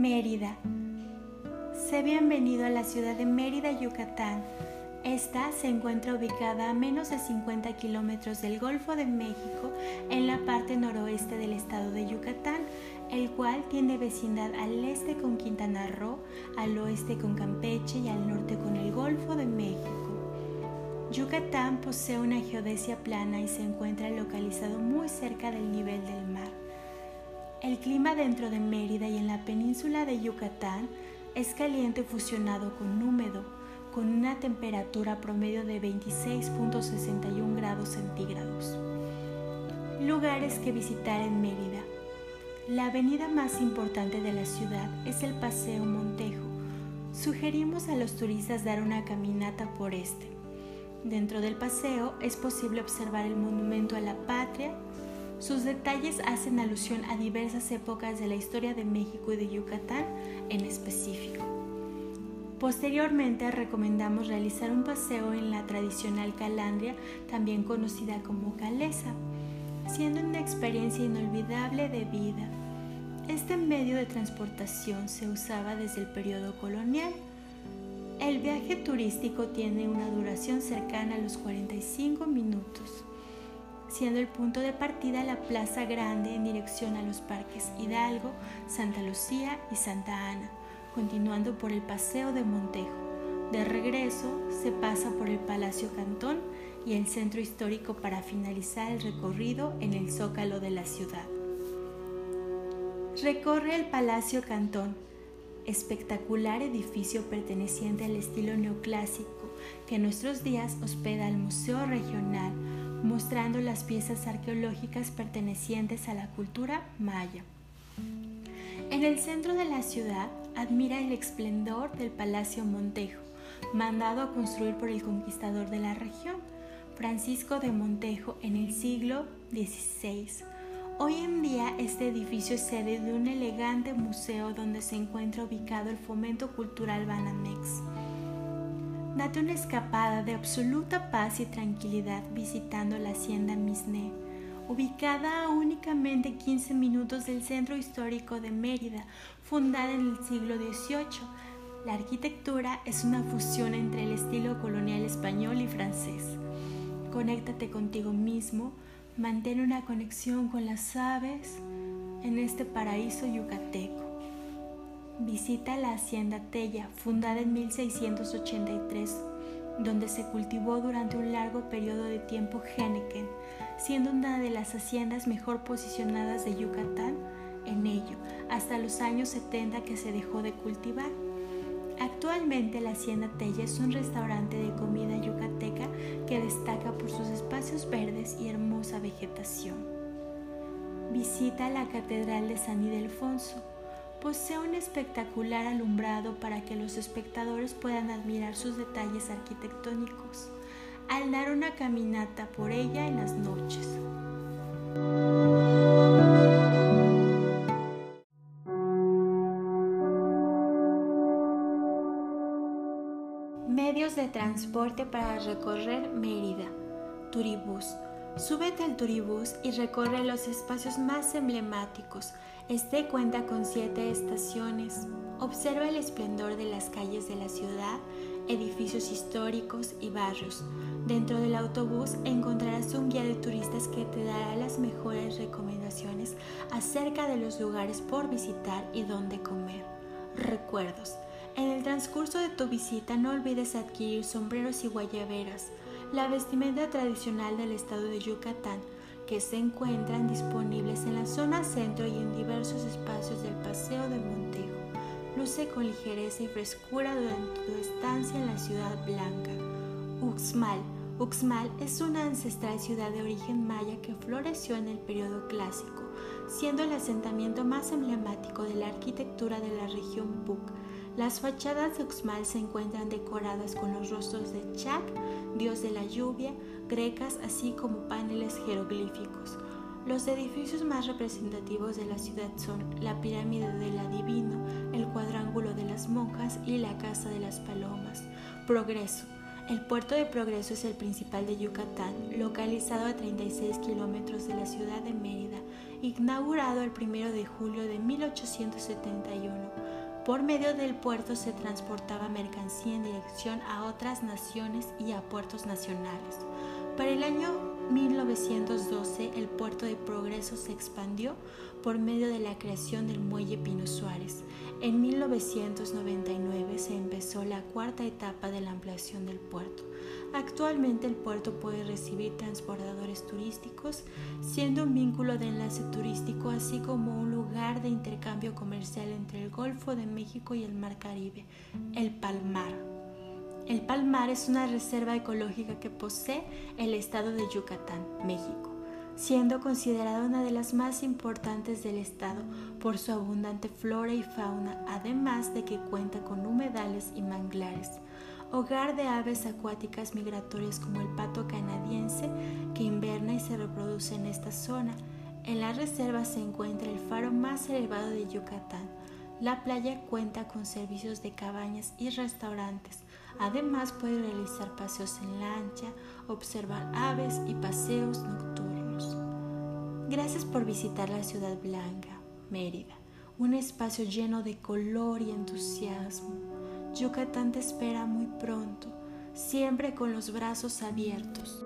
Mérida. Sé bienvenido a la ciudad de Mérida, Yucatán. Esta se encuentra ubicada a menos de 50 kilómetros del Golfo de México en la parte noroeste del estado de Yucatán, el cual tiene vecindad al este con Quintana Roo, al oeste con Campeche y al norte con el Golfo de México. Yucatán posee una geodesia plana y se encuentra localizado muy cerca del nivel del mar. El clima dentro de Mérida y en la península de Yucatán es caliente fusionado con húmedo, con una temperatura promedio de 26.61 grados centígrados. Lugares que visitar en Mérida. La avenida más importante de la ciudad es el Paseo Montejo. Sugerimos a los turistas dar una caminata por este. Dentro del paseo es posible observar el monumento a la patria. Sus detalles hacen alusión a diversas épocas de la historia de México y de Yucatán en específico. Posteriormente recomendamos realizar un paseo en la tradicional calandria, también conocida como calesa, siendo una experiencia inolvidable de vida. Este medio de transportación se usaba desde el periodo colonial el viaje turístico tiene una duración cercana a los 45 minutos, siendo el punto de partida la Plaza Grande en dirección a los parques Hidalgo, Santa Lucía y Santa Ana, continuando por el Paseo de Montejo. De regreso se pasa por el Palacio Cantón y el centro histórico para finalizar el recorrido en el zócalo de la ciudad. Recorre el Palacio Cantón, espectacular edificio perteneciente al estilo neoclásico que en nuestros días hospeda el Museo Regional, mostrando las piezas arqueológicas pertenecientes a la cultura maya. En el centro de la ciudad admira el esplendor del Palacio Montejo, mandado a construir por el conquistador de la región, Francisco de Montejo, en el siglo XVI Hoy en día este edificio es sede de un elegante museo donde se encuentra ubicado el Fomento Cultural Banamex. Date una escapada de absoluta paz y tranquilidad visitando la Hacienda Misné, ubicada a únicamente 15 minutos del centro histórico de Mérida, fundada en el siglo XVIII. La arquitectura es una fusión entre el estilo colonial español y francés. Conéctate contigo mismo, Mantén una conexión con las aves en este paraíso yucateco. Visita la Hacienda Tella, fundada en 1683, donde se cultivó durante un largo periodo de tiempo Henneken, siendo una de las haciendas mejor posicionadas de Yucatán en ello, hasta los años 70 que se dejó de cultivar. Actualmente la Hacienda Tella es un restaurante de comida yucateca que destaca por sus espacios verdes y hermosa vegetación. Visita la Catedral de San Ildefonso. Posee un espectacular alumbrado para que los espectadores puedan admirar sus detalles arquitectónicos al dar una caminata por ella en las noches. Medios de transporte para recorrer Mérida. Turibús. Súbete al turibús y recorre los espacios más emblemáticos. Este cuenta con siete estaciones. Observa el esplendor de las calles de la ciudad, edificios históricos y barrios. Dentro del autobús encontrarás un guía de turistas que te dará las mejores recomendaciones acerca de los lugares por visitar y dónde comer. Recuerdos. En el transcurso de tu visita no olvides adquirir sombreros y guayaberas, la vestimenta tradicional del estado de Yucatán, que se encuentran disponibles en la zona centro y en diversos espacios del Paseo de Montejo. Luce con ligereza y frescura durante tu estancia en la ciudad blanca. Uxmal. Uxmal es una ancestral ciudad de origen maya que floreció en el periodo clásico, siendo el asentamiento más emblemático de la arquitectura de la región Puc las fachadas de Uxmal se encuentran decoradas con los rostros de Chac, dios de la lluvia, grecas, así como paneles jeroglíficos. Los edificios más representativos de la ciudad son la pirámide del adivino, el cuadrángulo de las monjas y la casa de las palomas. Progreso. El puerto de Progreso es el principal de Yucatán, localizado a 36 kilómetros de la ciudad de Mérida, inaugurado el 1 de julio de 1871 Por medio del puerto se transportaba mercancía en dirección a otras naciones y a puertos nacionales. Para el año 1912 el puerto de Progreso se expandió por medio de la creación del muelle Pino Suárez. En 1999 se empezó la cuarta etapa de la ampliación del puerto. Actualmente el puerto puede recibir transportadores turísticos, siendo un vínculo de enlace turístico así como un lugar de intercambio comercial entre el Golfo de México y el Mar Caribe, el Palmar. El Palmar es una reserva ecológica que posee el estado de Yucatán, México, siendo considerada una de las más importantes del estado por su abundante flora y fauna, además de que cuenta con humedales y manglares hogar de aves acuáticas migratorias como el pato canadiense que inverna y se reproduce en esta zona. En la reserva se encuentra el faro más elevado de Yucatán. La playa cuenta con servicios de cabañas y restaurantes. Además puede realizar paseos en lancha, observar aves y paseos nocturnos. Gracias por visitar la ciudad blanca, Mérida, un espacio lleno de color y entusiasmo Yucatán te espera muy pronto, siempre con los brazos abiertos.